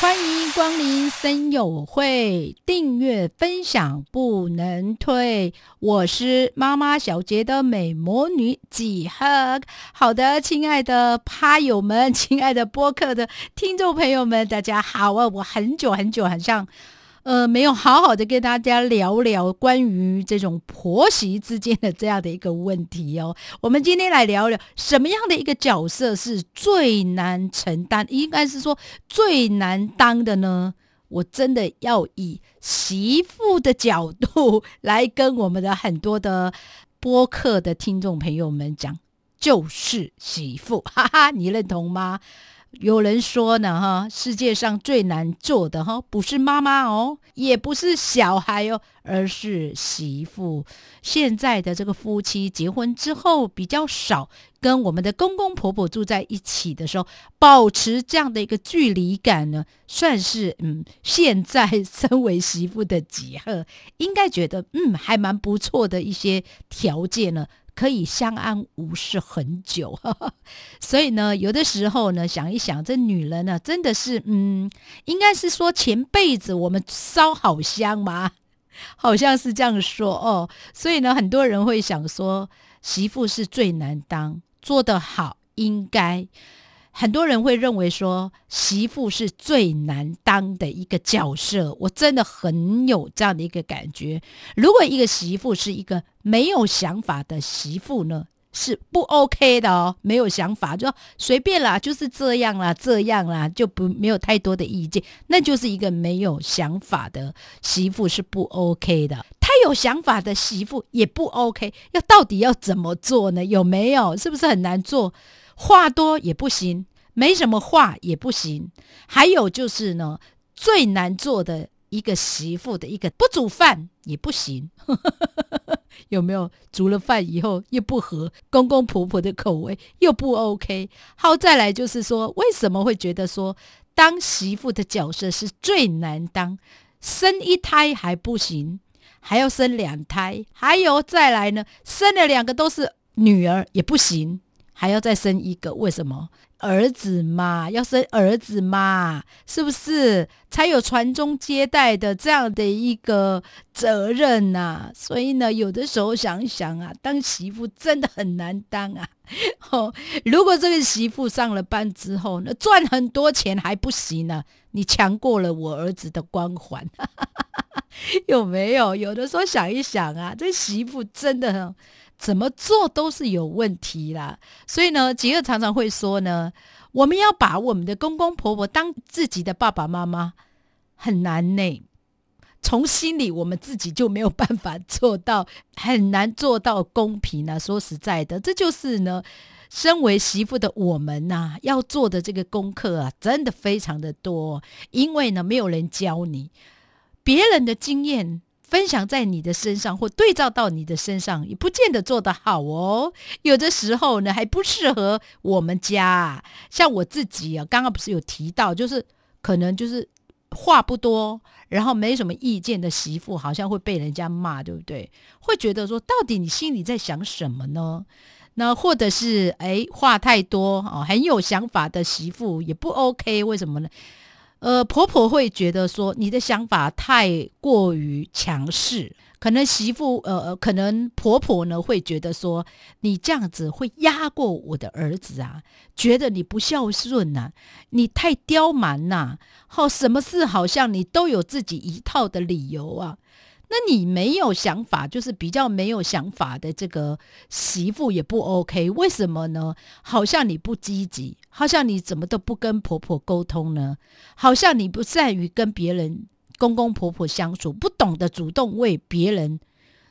欢迎光临森友会，订阅分享不能退。我是妈妈小杰的美魔女几何。好的，亲爱的趴友们，亲爱的播客的听众朋友们，大家好啊！我很久很久，很像。呃，没有好好的跟大家聊聊关于这种婆媳之间的这样的一个问题哦。我们今天来聊聊什么样的一个角色是最难承担，应该是说最难当的呢？我真的要以媳妇的角度来跟我们的很多的播客的听众朋友们讲，就是媳妇，哈哈，你认同吗？有人说呢，哈，世界上最难做的哈，不是妈妈哦，也不是小孩哦，而是媳妇。现在的这个夫妻结婚之后比较少跟我们的公公婆婆住在一起的时候，保持这样的一个距离感呢，算是嗯，现在身为媳妇的几何应该觉得嗯，还蛮不错的一些条件呢。可以相安无事很久，所以呢，有的时候呢，想一想，这女人呢，真的是，嗯，应该是说前辈子我们烧好香吗？好像是这样说哦。所以呢，很多人会想说，媳妇是最难当，做得好应该。很多人会认为说媳妇是最难当的一个角色，我真的很有这样的一个感觉。如果一个媳妇是一个没有想法的媳妇呢，是不 OK 的哦。没有想法就随便啦，就是这样啦，这样啦，就不没有太多的意见，那就是一个没有想法的媳妇是不 OK 的。太有想法的媳妇也不 OK，要到底要怎么做呢？有没有？是不是很难做？话多也不行，没什么话也不行。还有就是呢，最难做的一个媳妇的一个不煮饭也不行，有没有？煮了饭以后又不合公公婆婆的口味，又不 OK。好，再来就是说，为什么会觉得说当媳妇的角色是最难当？生一胎还不行，还要生两胎，还有再来呢，生了两个都是女儿也不行。还要再生一个？为什么儿子嘛？要生儿子嘛？是不是才有传宗接代的这样的一个责任呐？所以呢，有的时候想想啊，当媳妇真的很难当啊。哦，如果这个媳妇上了班之后呢，赚很多钱还不行呢？你强过了我儿子的光环，有没有？有的时候想一想啊，这媳妇真的很。怎么做都是有问题啦，所以呢，吉尔常常会说呢，我们要把我们的公公婆婆当自己的爸爸妈妈，很难呢。从心里我们自己就没有办法做到，很难做到公平啊。说实在的，这就是呢，身为媳妇的我们呐，要做的这个功课啊，真的非常的多，因为呢，没有人教你别人的经验。分享在你的身上，或对照到你的身上，也不见得做得好哦。有的时候呢，还不适合我们家。像我自己啊，刚刚不是有提到，就是可能就是话不多，然后没什么意见的媳妇，好像会被人家骂，对不对？会觉得说，到底你心里在想什么呢？那或者是哎，话太多哦，很有想法的媳妇也不 OK，为什么呢？呃，婆婆会觉得说你的想法太过于强势，可能媳妇呃，可能婆婆呢会觉得说你这样子会压过我的儿子啊，觉得你不孝顺呐，你太刁蛮呐，好，什么事好像你都有自己一套的理由啊。那你没有想法，就是比较没有想法的这个媳妇也不 OK，为什么呢？好像你不积极，好像你怎么都不跟婆婆沟通呢？好像你不善于跟别人公公婆婆相处，不懂得主动为别人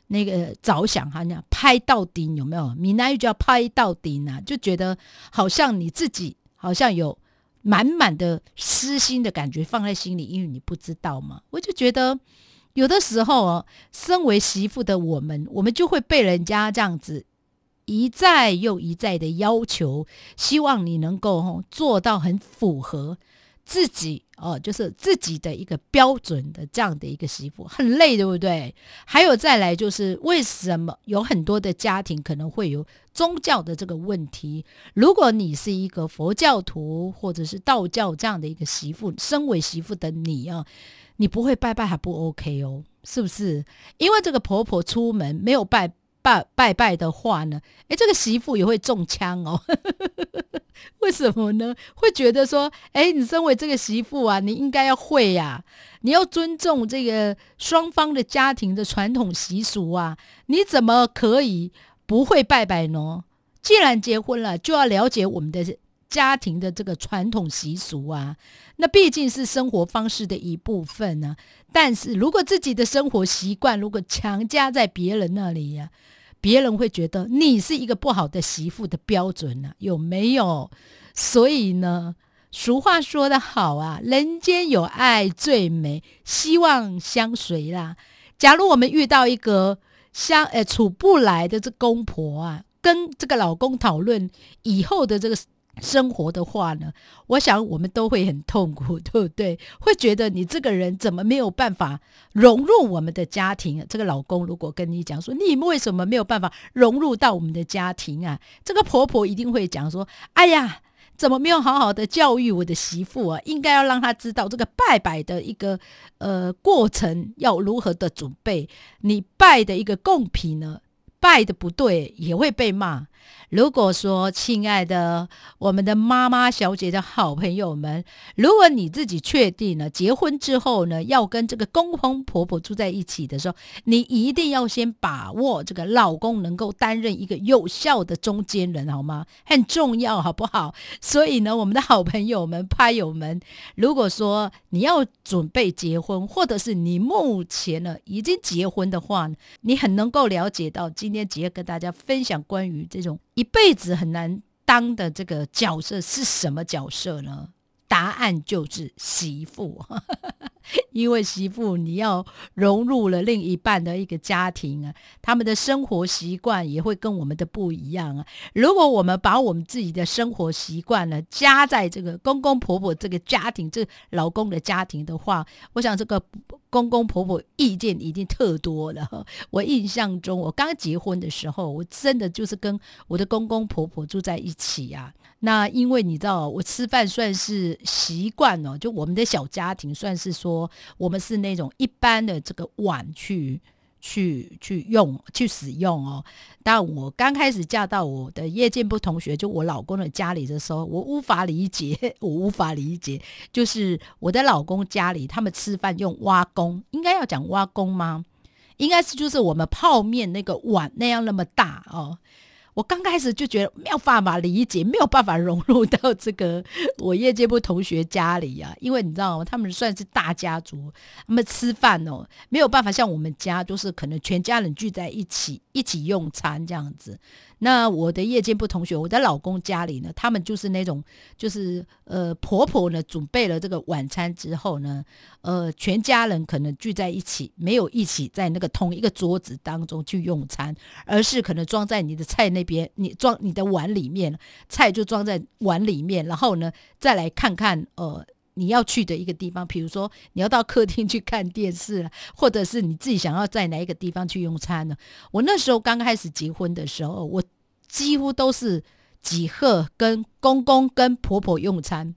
那个着想，好像拍到底有没有？闽南语叫拍到底呢，就觉得好像你自己好像有满满的私心的感觉放在心里，因为你不知道嘛。我就觉得。有的时候哦，身为媳妇的我们，我们就会被人家这样子一再又一再的要求，希望你能够做到很符合自己哦，就是自己的一个标准的这样的一个媳妇，很累，对不对？还有再来就是为什么有很多的家庭可能会有宗教的这个问题？如果你是一个佛教徒或者是道教这样的一个媳妇，身为媳妇的你啊，你不会拜拜还不 OK 哦，是不是？因为这个婆婆出门没有拜。拜拜拜的话呢，哎，这个媳妇也会中枪哦。为什么呢？会觉得说，哎，你身为这个媳妇啊，你应该要会呀，你要尊重这个双方的家庭的传统习俗啊，你怎么可以不会拜拜呢？既然结婚了，就要了解我们的家庭的这个传统习俗啊，那毕竟是生活方式的一部分呢。但是如果自己的生活习惯如果强加在别人那里呀，别人会觉得你是一个不好的媳妇的标准呢？有没有？所以呢，俗话说得好啊，人间有爱最美，希望相随啦。假如我们遇到一个相呃处不来的这公婆啊，跟这个老公讨论以后的这个。生活的话呢，我想我们都会很痛苦，对不对？会觉得你这个人怎么没有办法融入我们的家庭？这个老公如果跟你讲说，你为什么没有办法融入到我们的家庭啊？这个婆婆一定会讲说，哎呀，怎么没有好好的教育我的媳妇啊？应该要让她知道这个拜拜的一个呃过程要如何的准备，你拜的一个贡品呢，拜的不对也会被骂。如果说，亲爱的我们的妈妈小姐的好朋友们，如果你自己确定了结婚之后呢，要跟这个公公婆婆住在一起的时候，你一定要先把握这个老公能够担任一个有效的中间人，好吗？很重要，好不好？所以呢，我们的好朋友们、拍友们，如果说你要准备结婚，或者是你目前呢已经结婚的话，你很能够了解到，今今天只要跟大家分享关于这种。一辈子很难当的这个角色是什么角色呢？答案就是媳妇。因为媳妇，你要融入了另一半的一个家庭啊，他们的生活习惯也会跟我们的不一样啊。如果我们把我们自己的生活习惯呢加在这个公公婆婆这个家庭，这老公的家庭的话，我想这个公公婆婆意见已经特多了。我印象中，我刚结婚的时候，我真的就是跟我的公公婆婆住在一起啊。那因为你知道，我吃饭算是习惯哦，就我们的小家庭算是说。我们是那种一般的这个碗去去去用去使用哦。但我刚开始嫁到我的叶建波同学，就我老公的家里的时候，我无法理解，我无法理解，就是我的老公家里他们吃饭用挖工，应该要讲挖工吗？应该是就是我们泡面那个碗那样那么大哦。我刚开始就觉得没有办法理解，没有办法融入到这个我业界部同学家里啊，因为你知道吗？他们算是大家族，他们吃饭哦，没有办法像我们家，就是可能全家人聚在一起一起用餐这样子。那我的夜间部同学，我的老公家里呢，他们就是那种，就是呃，婆婆呢准备了这个晚餐之后呢，呃，全家人可能聚在一起，没有一起在那个同一个桌子当中去用餐，而是可能装在你的菜那边，你装你的碗里面，菜就装在碗里面，然后呢，再来看看呃你要去的一个地方，比如说你要到客厅去看电视或者是你自己想要在哪一个地方去用餐呢？我那时候刚开始结婚的时候，我。几乎都是几贺跟公公跟婆婆用餐，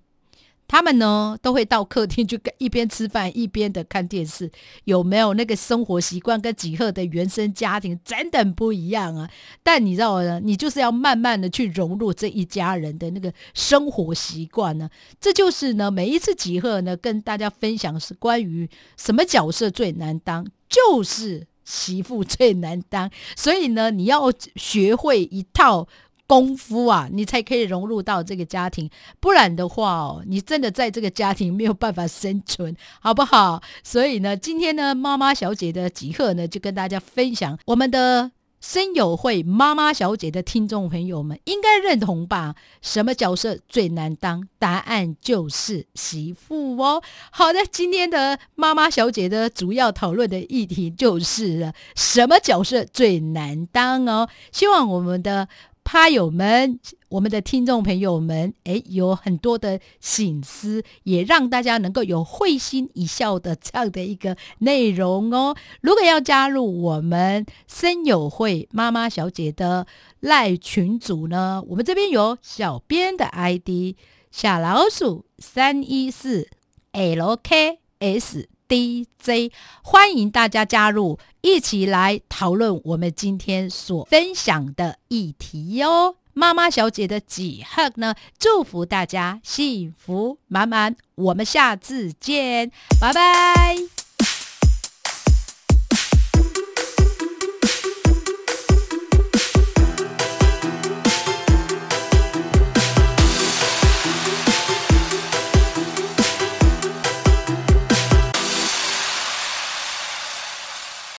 他们呢都会到客厅去一边吃饭一边的看电视，有没有那个生活习惯跟几贺的原生家庭真的不一样啊？但你知道呢，你就是要慢慢的去融入这一家人的那个生活习惯呢。这就是呢，每一次几贺呢跟大家分享是关于什么角色最难当，就是。媳妇最难当，所以呢，你要学会一套功夫啊，你才可以融入到这个家庭。不然的话哦，你真的在这个家庭没有办法生存，好不好？所以呢，今天呢，妈妈小姐的集合呢，就跟大家分享我们的。声友会妈妈小姐的听众朋友们应该认同吧？什么角色最难当？答案就是媳妇哦。好的，今天的妈妈小姐的主要讨论的议题就是什么角色最难当哦。希望我们的趴友们，我们的听众朋友们，诶，有很多的醒思，也让大家能够有会心一笑的这样的一个内容哦。如果要加入我们森友会妈妈小姐的赖群组呢，我们这边有小编的 ID 小老鼠三一四 LKS。DJ，欢迎大家加入，一起来讨论我们今天所分享的议题哟。妈妈小姐的几贺呢？祝福大家幸福满满，我们下次见，拜拜。